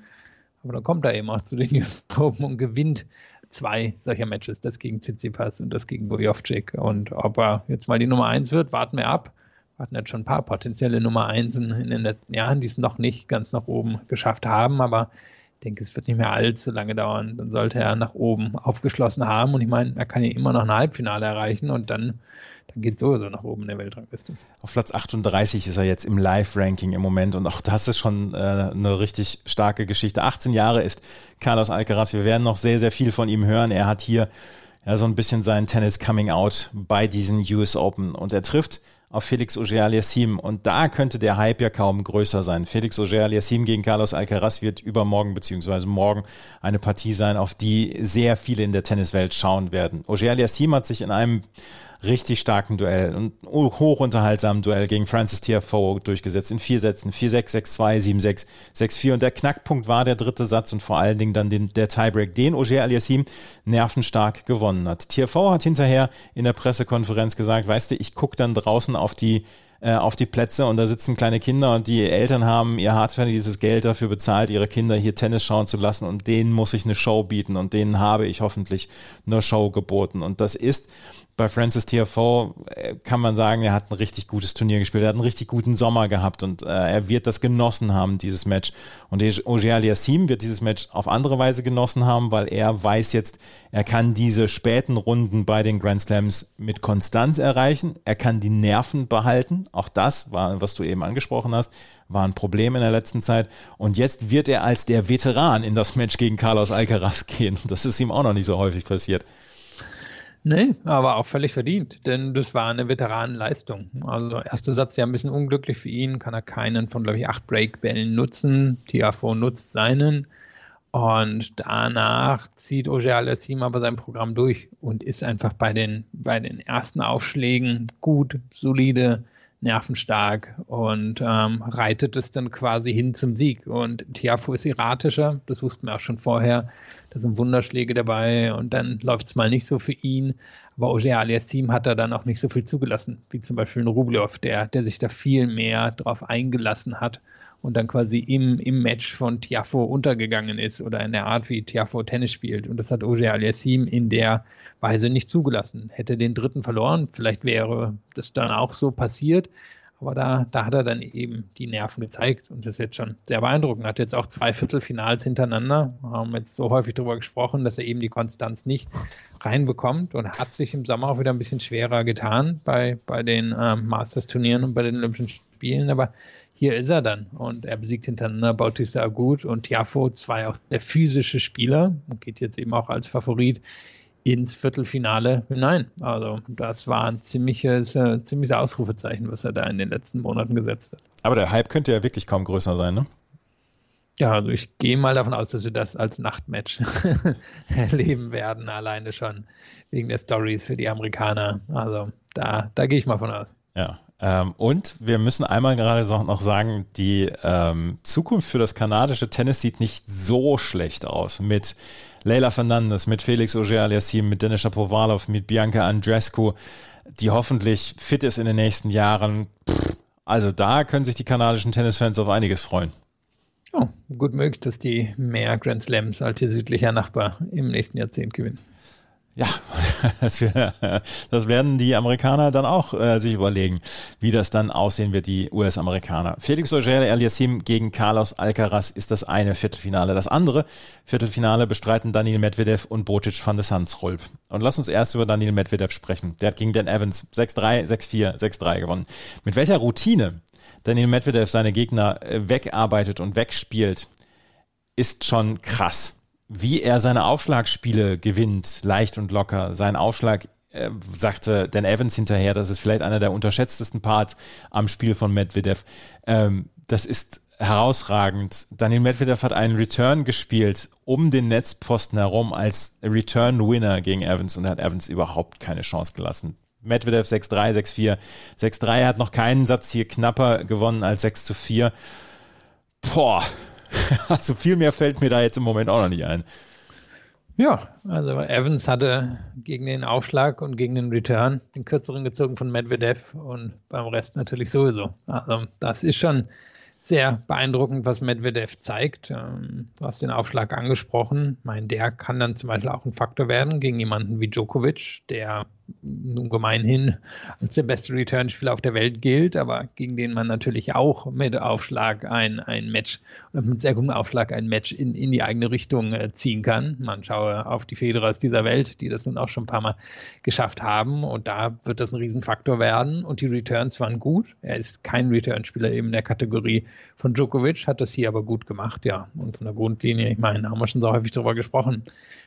Aber dann kommt er eben auch zu den US Open und gewinnt zwei solcher Matches, das gegen Tsitsipas und das gegen Bojovcik. Und ob er jetzt mal die Nummer eins wird, warten wir ab. Wir hatten jetzt schon ein paar potenzielle Nummer Einsen in den letzten Jahren, die es noch nicht ganz nach oben geschafft haben, aber ich denke, es wird nicht mehr allzu lange dauern. Dann sollte er nach oben aufgeschlossen haben. Und ich meine, er kann ja immer noch ein Halbfinale erreichen und dann, dann geht sowieso nach oben in der Weltrangliste. Auf Platz 38 ist er jetzt im Live-Ranking im Moment und auch das ist schon äh, eine richtig starke Geschichte. 18 Jahre ist Carlos Alcaraz. Wir werden noch sehr, sehr viel von ihm hören. Er hat hier ja so ein bisschen sein Tennis Coming Out bei diesen US Open und er trifft auf Felix Auger-Aliassime. Und da könnte der Hype ja kaum größer sein. Felix Auger-Aliassime gegen Carlos Alcaraz wird übermorgen beziehungsweise morgen eine Partie sein, auf die sehr viele in der Tenniswelt schauen werden. Auger-Aliassime hat sich in einem richtig starken Duell und hochunterhaltsamen Duell gegen Francis Tiafoe durchgesetzt. In vier Sätzen, 4-6, 6-2, 7-6, 6-4 und der Knackpunkt war der dritte Satz und vor allen Dingen dann den, der Tiebreak, den Ogier Aliassim nervenstark gewonnen hat. Tiafoe hat hinterher in der Pressekonferenz gesagt, weißt du, ich gucke dann draußen auf die äh, auf die Plätze und da sitzen kleine Kinder und die Eltern haben ihr hartverdientes Geld dafür bezahlt, ihre Kinder hier Tennis schauen zu lassen und denen muss ich eine Show bieten und denen habe ich hoffentlich eine Show geboten. Und das ist bei Francis TFO äh, kann man sagen, er hat ein richtig gutes Turnier gespielt, er hat einen richtig guten Sommer gehabt und äh, er wird das genossen haben, dieses Match. Und Ogier Aliassim wird dieses Match auf andere Weise genossen haben, weil er weiß jetzt, er kann diese späten Runden bei den Grand Slams mit Konstanz erreichen, er kann die Nerven behalten, auch das war, was du eben angesprochen hast, war ein Problem in der letzten Zeit. Und jetzt wird er als der Veteran in das Match gegen Carlos Alcaraz gehen. Das ist ihm auch noch nicht so häufig passiert. Nee, aber auch völlig verdient, denn das war eine Veteranenleistung. Also erster Satz ja ein bisschen unglücklich für ihn, kann er keinen von, glaube ich, acht Breakbällen nutzen. Tiafo nutzt seinen. Und danach zieht Oger Alassim aber sein Programm durch und ist einfach bei den, bei den ersten Aufschlägen gut, solide, nervenstark und ähm, reitet es dann quasi hin zum Sieg. Und Tiafo ist erratischer, das wussten wir auch schon vorher. Da sind Wunderschläge dabei und dann läuft es mal nicht so für ihn. Aber Oger alias Team hat da dann auch nicht so viel zugelassen, wie zum Beispiel ein Rublev, der, der sich da viel mehr drauf eingelassen hat und dann quasi im, im Match von Tiafo untergegangen ist oder in der Art, wie Tiafo Tennis spielt. Und das hat Oje Aliassim in der Weise nicht zugelassen. Hätte den dritten verloren, vielleicht wäre das dann auch so passiert. Aber da, da hat er dann eben die Nerven gezeigt und das ist jetzt schon sehr beeindruckend. Hat jetzt auch zwei Viertelfinals hintereinander. Wir haben jetzt so häufig darüber gesprochen, dass er eben die Konstanz nicht reinbekommt und hat sich im Sommer auch wieder ein bisschen schwerer getan bei, bei den ähm, Masters-Turnieren und bei den Olympischen Spielen. Aber hier ist er dann und er besiegt hintereinander Bautista Agut und Tiafo, zwei auch der physische Spieler und geht jetzt eben auch als Favorit ins Viertelfinale hinein. Also das war ein ziemliches, äh, ziemliches Ausrufezeichen, was er da in den letzten Monaten gesetzt hat. Aber der Hype könnte ja wirklich kaum größer sein, ne? Ja, also ich gehe mal davon aus, dass wir das als Nachtmatch erleben werden, alleine schon wegen der Stories für die Amerikaner. Also da, da gehe ich mal von aus. Ja, ähm, und wir müssen einmal gerade noch sagen, die ähm, Zukunft für das kanadische Tennis sieht nicht so schlecht aus. Mit Leila Fernandes, mit Felix Auger-Aliassime, mit Denis Shapovalov, mit Bianca Andrescu, die hoffentlich fit ist in den nächsten Jahren. Also da können sich die kanadischen Tennisfans auf einiges freuen. Oh, gut möglich, dass die mehr Grand Slams als ihr südlicher Nachbar im nächsten Jahrzehnt gewinnen. Ja, das, werden die Amerikaner dann auch äh, sich überlegen, wie das dann aussehen wird, die US-Amerikaner. Felix Auger-Aliassime gegen Carlos Alcaraz ist das eine Viertelfinale. Das andere Viertelfinale bestreiten Daniel Medvedev und Bocic van de Sandsrolp. Und lass uns erst über Daniel Medvedev sprechen. Der hat gegen Dan Evans 6-3, 6-4, 6-3 gewonnen. Mit welcher Routine Daniel Medvedev seine Gegner äh, wegarbeitet und wegspielt, ist schon krass wie er seine Aufschlagspiele gewinnt, leicht und locker. Sein Aufschlag, äh, sagte Dan Evans hinterher, das ist vielleicht einer der unterschätztesten Parts am Spiel von Medvedev. Ähm, das ist herausragend. Daniel Medvedev hat einen Return gespielt um den Netzposten herum als Return-Winner gegen Evans und hat Evans überhaupt keine Chance gelassen. Medvedev 6-3, 6-4. 6-3 hat noch keinen Satz hier knapper gewonnen als 6 zu 4. Boah, also viel mehr fällt mir da jetzt im Moment auch noch nicht ein. Ja, also Evans hatte gegen den Aufschlag und gegen den Return den kürzeren gezogen von Medvedev und beim Rest natürlich sowieso. Also das ist schon sehr beeindruckend, was Medvedev zeigt. Ähm, du hast den Aufschlag angesprochen. Ich meine, der kann dann zum Beispiel auch ein Faktor werden gegen jemanden wie Djokovic, der nun gemeinhin als der beste Return-Spieler auf der Welt gilt, aber gegen den man natürlich auch mit Aufschlag ein, ein Match oder mit sehr gutem Aufschlag ein Match in, in die eigene Richtung äh, ziehen kann. Man schaue auf die Federers dieser Welt, die das nun auch schon ein paar Mal geschafft haben und da wird das ein Riesenfaktor werden und die Returns waren gut. Er ist kein Return-Spieler eben in der Kategorie von Djokovic, hat das hier aber gut gemacht, ja. Und von der Grundlinie, ich meine, haben wir schon so häufig darüber gesprochen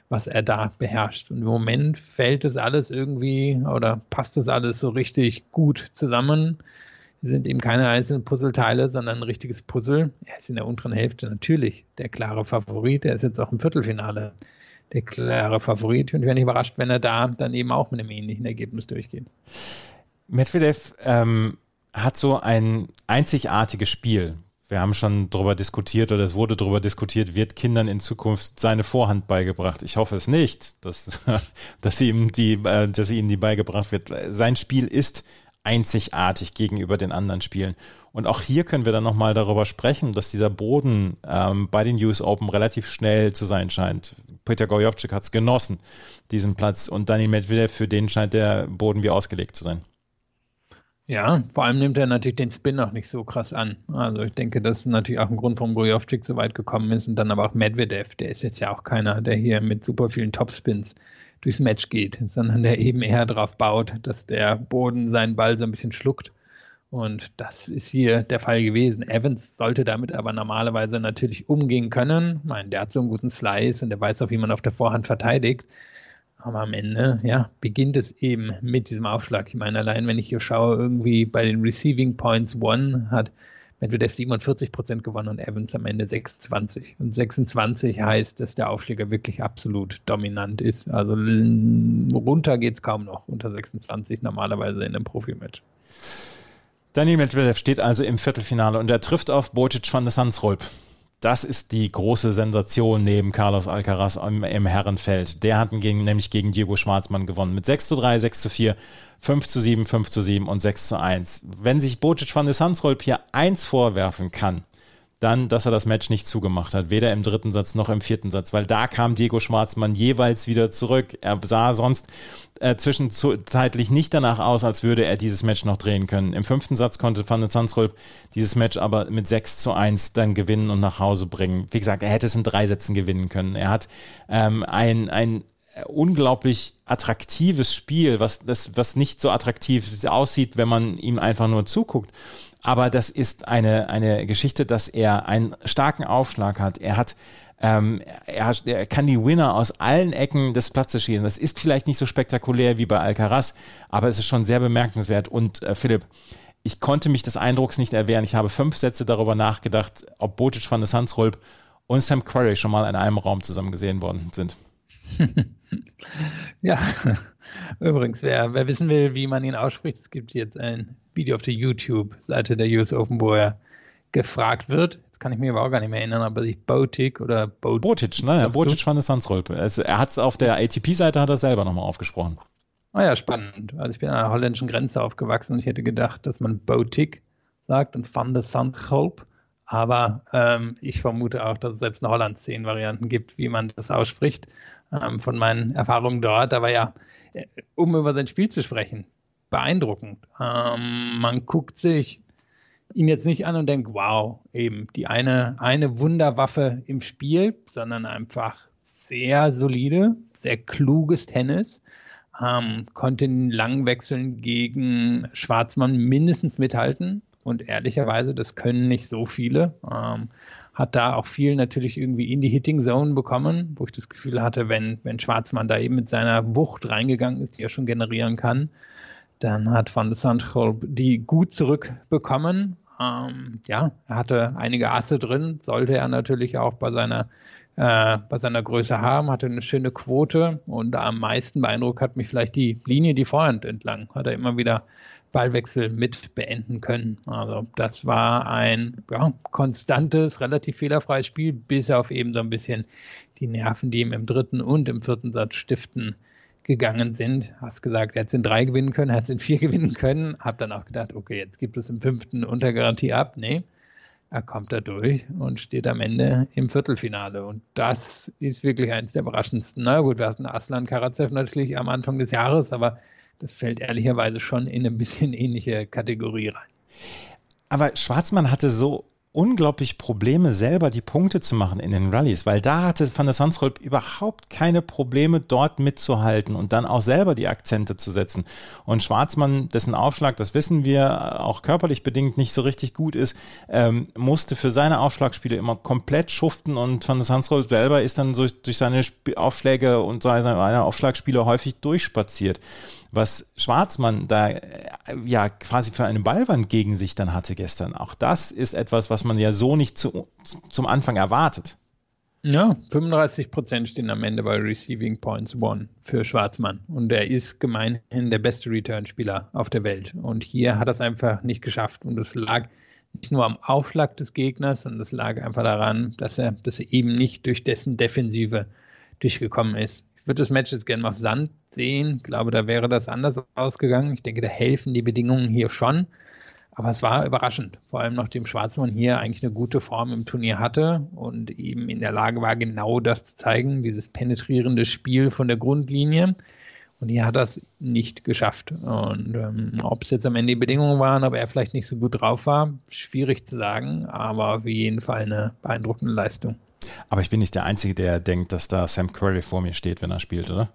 was er da beherrscht. Und im Moment fällt es alles irgendwie oder passt es alles so richtig gut zusammen. Es sind eben keine einzelnen Puzzleteile, sondern ein richtiges Puzzle. Er ist in der unteren Hälfte natürlich der klare Favorit. Er ist jetzt auch im Viertelfinale der klare Favorit. Und ich wäre nicht überrascht, wenn er da dann eben auch mit einem ähnlichen Ergebnis durchgeht. Medvedev ähm, hat so ein einzigartiges Spiel wir haben schon darüber diskutiert oder es wurde darüber diskutiert, wird Kindern in Zukunft seine Vorhand beigebracht. Ich hoffe es nicht, dass, dass, ihm die, äh, dass ihnen die beigebracht wird. Sein Spiel ist einzigartig gegenüber den anderen Spielen. Und auch hier können wir dann nochmal darüber sprechen, dass dieser Boden ähm, bei den US Open relativ schnell zu sein scheint. Peter Gojovcik hat es genossen, diesen Platz. Und Dani Medvedev, für den scheint der Boden wie ausgelegt zu sein. Ja, vor allem nimmt er natürlich den Spin auch nicht so krass an. Also ich denke, das ist natürlich auch ein Grund, warum Gojovcik so weit gekommen ist. Und dann aber auch Medvedev, der ist jetzt ja auch keiner, der hier mit super vielen Topspins durchs Match geht, sondern der eben eher darauf baut, dass der Boden seinen Ball so ein bisschen schluckt. Und das ist hier der Fall gewesen. Evans sollte damit aber normalerweise natürlich umgehen können. Ich meine, der hat so einen guten Slice und der weiß auch, wie man auf der Vorhand verteidigt. Aber am Ende, ja, beginnt es eben mit diesem Aufschlag. Ich meine, allein wenn ich hier schaue, irgendwie bei den Receiving Points One hat Medvedev 47 Prozent gewonnen und Evans am Ende 26. Und 26 heißt, dass der Aufschläger wirklich absolut dominant ist. Also runter geht es kaum noch unter 26 normalerweise in einem Profimatch. Daniel Medvedev steht also im Viertelfinale und er trifft auf Bocic van der Sandsrolp. Das ist die große Sensation neben Carlos Alcaraz im, im Herrenfeld. Der hat gegen, nämlich gegen Diego Schwarzmann gewonnen. Mit 6 zu 3, 6 zu 4, 5 zu 7, 5 zu 7 und 6 zu 1. Wenn sich Bocic van de Sansrolp hier eins vorwerfen kann, dann, dass er das Match nicht zugemacht hat, weder im dritten Satz noch im vierten Satz, weil da kam Diego Schwarzmann jeweils wieder zurück. Er sah sonst äh, zwischenzeitlich nicht danach aus, als würde er dieses Match noch drehen können. Im fünften Satz konnte Van den Sansrolp dieses Match aber mit 6 zu 1 dann gewinnen und nach Hause bringen. Wie gesagt, er hätte es in drei Sätzen gewinnen können. Er hat ähm, ein, ein unglaublich attraktives Spiel, was, das, was nicht so attraktiv aussieht, wenn man ihm einfach nur zuguckt. Aber das ist eine, eine Geschichte, dass er einen starken Aufschlag hat. Er hat ähm, er, er, kann die Winner aus allen Ecken des Platzes schießen. Das ist vielleicht nicht so spektakulär wie bei Alcaraz, aber es ist schon sehr bemerkenswert. Und äh, Philipp, ich konnte mich des Eindrucks nicht erwehren. Ich habe fünf Sätze darüber nachgedacht, ob Bocic van der Sandsrolp und Sam Querrey schon mal in einem Raum zusammen gesehen worden sind. ja, übrigens, wer, wer wissen will, wie man ihn ausspricht, es gibt jetzt ein Video auf der YouTube-Seite der US Open, wo er gefragt wird. Jetzt kann ich mich aber auch gar nicht mehr erinnern, ob er sich Botic oder Bot Botic, ne? Botic van der Sandsrolpe. Er hat es auf der ATP-Seite hat er selber nochmal aufgesprochen. Ah ja, spannend. Also ich bin an der holländischen Grenze aufgewachsen und ich hätte gedacht, dass man Botic sagt und van der Sandholp. Aber ähm, ich vermute auch, dass es selbst in Holland zehn Varianten gibt, wie man das ausspricht. Ähm, von meinen Erfahrungen dort. Aber ja, um über sein Spiel zu sprechen, beeindruckend. Ähm, man guckt sich ihn jetzt nicht an und denkt, wow, eben die eine, eine Wunderwaffe im Spiel, sondern einfach sehr solide, sehr kluges Tennis. Ähm, konnte in langen Wechseln gegen Schwarzmann mindestens mithalten. Und ehrlicherweise, das können nicht so viele. Ähm, hat da auch viel natürlich irgendwie in die Hitting Zone bekommen, wo ich das Gefühl hatte, wenn, wenn Schwarzmann da eben mit seiner Wucht reingegangen ist, die er schon generieren kann, dann hat Van de Sandholp die gut zurückbekommen. Ähm, ja, er hatte einige Asse drin, sollte er natürlich auch bei seiner, äh, bei seiner Größe haben, hatte eine schöne Quote und am meisten beeindruckt hat mich vielleicht die Linie, die Vorhand entlang. Hat er immer wieder Ballwechsel mit beenden können. Also das war ein ja, konstantes, relativ fehlerfreies Spiel, bis auf eben so ein bisschen die Nerven, die ihm im dritten und im vierten Satz stiften, gegangen sind. Hast gesagt, er hätte es in drei gewinnen können, er hätte es in vier gewinnen können. Hab dann auch gedacht, okay, jetzt gibt es im fünften unter Garantie ab. Nee, er kommt da durch und steht am Ende im Viertelfinale. Und das ist wirklich eines der überraschendsten. Na gut, wir hatten Aslan Karatsev natürlich am Anfang des Jahres, aber das fällt ehrlicherweise schon in eine bisschen ähnliche Kategorie rein. Aber Schwarzmann hatte so unglaublich Probleme, selber die Punkte zu machen in den Rallyes, weil da hatte Van der Sandsrolp überhaupt keine Probleme, dort mitzuhalten und dann auch selber die Akzente zu setzen. Und Schwarzmann, dessen Aufschlag, das wissen wir, auch körperlich bedingt nicht so richtig gut ist, ähm, musste für seine Aufschlagspiele immer komplett schuften und Van der Sandsrolp selber ist dann so durch seine Aufschläge und seine Aufschlagspiele häufig durchspaziert was Schwarzmann da äh, ja quasi für eine Ballwand gegen sich dann hatte gestern. Auch das ist etwas, was man ja so nicht zu, zum Anfang erwartet. Ja, 35 Prozent stehen am Ende bei Receiving Points One für Schwarzmann. Und er ist gemeinhin der beste Return-Spieler auf der Welt. Und hier hat er es einfach nicht geschafft. Und es lag nicht nur am Aufschlag des Gegners, sondern es lag einfach daran, dass er, dass er eben nicht durch dessen Defensive durchgekommen ist. Ich würde das Match jetzt gerne mal auf Sand sehen. Ich glaube, da wäre das anders ausgegangen. Ich denke, da helfen die Bedingungen hier schon. Aber es war überraschend, vor allem nachdem Schwarzmann hier eigentlich eine gute Form im Turnier hatte und eben in der Lage war, genau das zu zeigen, dieses penetrierende Spiel von der Grundlinie. Und hier hat er es nicht geschafft. Und ähm, ob es jetzt am Ende die Bedingungen waren, ob er vielleicht nicht so gut drauf war, schwierig zu sagen, aber auf jeden Fall eine beeindruckende Leistung. Aber ich bin nicht der Einzige, der denkt, dass da Sam Curry vor mir steht, wenn er spielt, oder?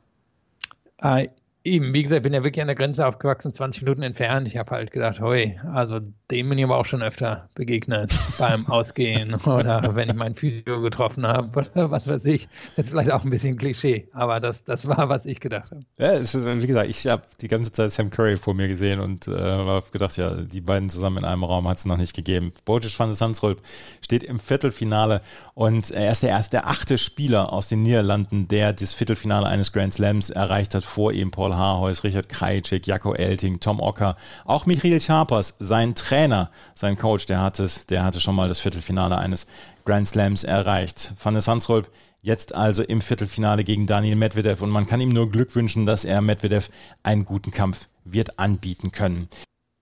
Äh, Eben, wie gesagt, ich bin ja wirklich an der Grenze aufgewachsen, 20 Minuten entfernt. Ich habe halt gedacht, hoi, also dem bin ich aber auch schon öfter begegnet beim Ausgehen oder wenn ich meinen Physio getroffen habe oder was weiß ich. Das ist vielleicht auch ein bisschen Klischee, aber das, das war, was ich gedacht habe. Ja, ist, wie gesagt, ich habe die ganze Zeit Sam Curry vor mir gesehen und äh, habe gedacht, ja, die beiden zusammen in einem Raum hat es noch nicht gegeben. Bojic van der steht im Viertelfinale und er ist der erste, der achte Spieler aus den Niederlanden, der das Viertelfinale eines Grand Slams erreicht hat, vor ihm Paul Haarheus, Richard Krajicek, Jako Elting, Tom Ocker, auch Michael Scharpers, sein Trainer, sein Coach, der hat es, der hatte schon mal das Viertelfinale eines Grand Slams erreicht. Van der Sandsrolp jetzt also im Viertelfinale gegen Daniel Medvedev und man kann ihm nur Glück wünschen, dass er Medvedev einen guten Kampf wird anbieten können.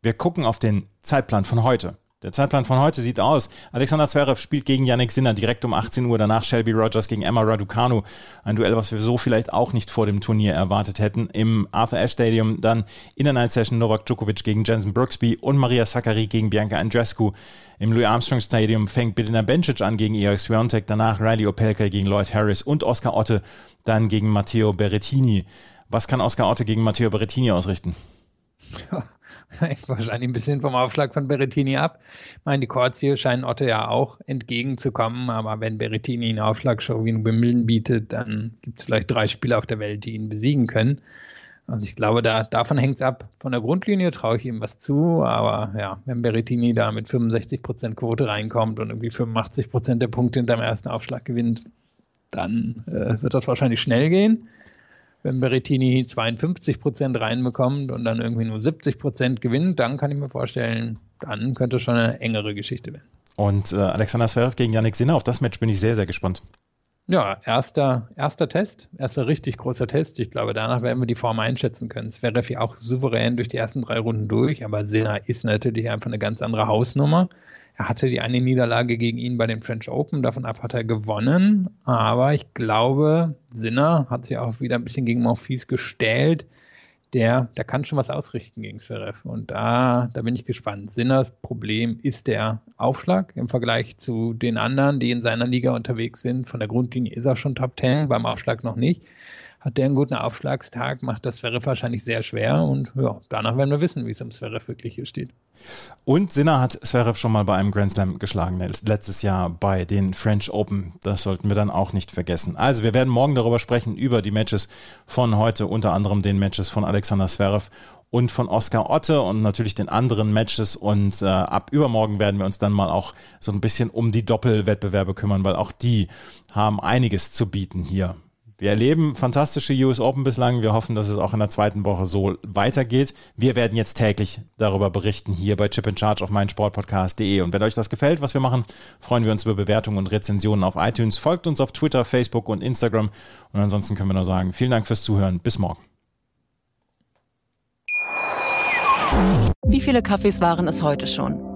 Wir gucken auf den Zeitplan von heute. Der Zeitplan von heute sieht aus. Alexander Zverev spielt gegen Yannick Sinner direkt um 18 Uhr. Danach Shelby Rogers gegen Emma Raducanu. Ein Duell, was wir so vielleicht auch nicht vor dem Turnier erwartet hätten. Im Arthur Ashe Stadium dann in der Night Session Novak Djokovic gegen Jensen Brooksby und Maria Sakkari gegen Bianca Andrescu. Im Louis Armstrong Stadium fängt Bedina Bencic an gegen Ior Swiatek. Danach Riley Opelka gegen Lloyd Harris und Oscar Otte dann gegen Matteo Berrettini. Was kann Oscar Otte gegen Matteo Berrettini ausrichten? hängt wahrscheinlich ein bisschen vom Aufschlag von Berrettini ab. Ich meine, die hier scheinen Otto ja auch entgegenzukommen, aber wenn Berrettini eine Aufschlagshow wie ein Wimbledon bietet, dann gibt es vielleicht drei Spieler auf der Welt, die ihn besiegen können. Also ich glaube, da, davon hängt es ab. Von der Grundlinie traue ich ihm was zu, aber ja, wenn Berrettini da mit 65% Quote reinkommt und irgendwie 85% der Punkte hinterm ersten Aufschlag gewinnt, dann äh, wird das wahrscheinlich schnell gehen wenn Berrettini 52 Prozent reinbekommt und dann irgendwie nur 70 Prozent gewinnt, dann kann ich mir vorstellen, dann könnte es schon eine engere Geschichte werden. Und äh, Alexander Zverev gegen Yannick Sinner, auf das Match bin ich sehr, sehr gespannt. Ja, erster, erster Test, erster richtig großer Test. Ich glaube, danach werden wir die Form einschätzen können. Zverev ja auch souverän durch die ersten drei Runden durch, aber Sinner ist natürlich einfach eine ganz andere Hausnummer. Er hatte die eine Niederlage gegen ihn bei den French Open, davon ab hat er gewonnen. Aber ich glaube, Sinner hat sich auch wieder ein bisschen gegen Monfils gestellt. Der, der kann schon was ausrichten gegen Zverev. Und da, da bin ich gespannt. Sinners Problem ist der Aufschlag im Vergleich zu den anderen, die in seiner Liga unterwegs sind. Von der Grundlinie ist er schon Top 10, beim Aufschlag noch nicht hat der einen guten Aufschlagstag, macht das Zverev wahrscheinlich sehr schwer und ja, danach werden wir wissen, wie es um Zverev wirklich hier steht. Und Sinner hat Zverev schon mal bei einem Grand Slam geschlagen, letztes Jahr bei den French Open. Das sollten wir dann auch nicht vergessen. Also wir werden morgen darüber sprechen, über die Matches von heute, unter anderem den Matches von Alexander Zverev und von Oscar Otte und natürlich den anderen Matches. Und äh, ab übermorgen werden wir uns dann mal auch so ein bisschen um die Doppelwettbewerbe kümmern, weil auch die haben einiges zu bieten hier wir erleben fantastische US Open bislang. Wir hoffen, dass es auch in der zweiten Woche so weitergeht. Wir werden jetzt täglich darüber berichten hier bei Chip in Charge auf meinsportpodcast.de. Und wenn euch das gefällt, was wir machen, freuen wir uns über Bewertungen und Rezensionen auf iTunes. Folgt uns auf Twitter, Facebook und Instagram. Und ansonsten können wir nur sagen, vielen Dank fürs Zuhören. Bis morgen. Wie viele Kaffees waren es heute schon?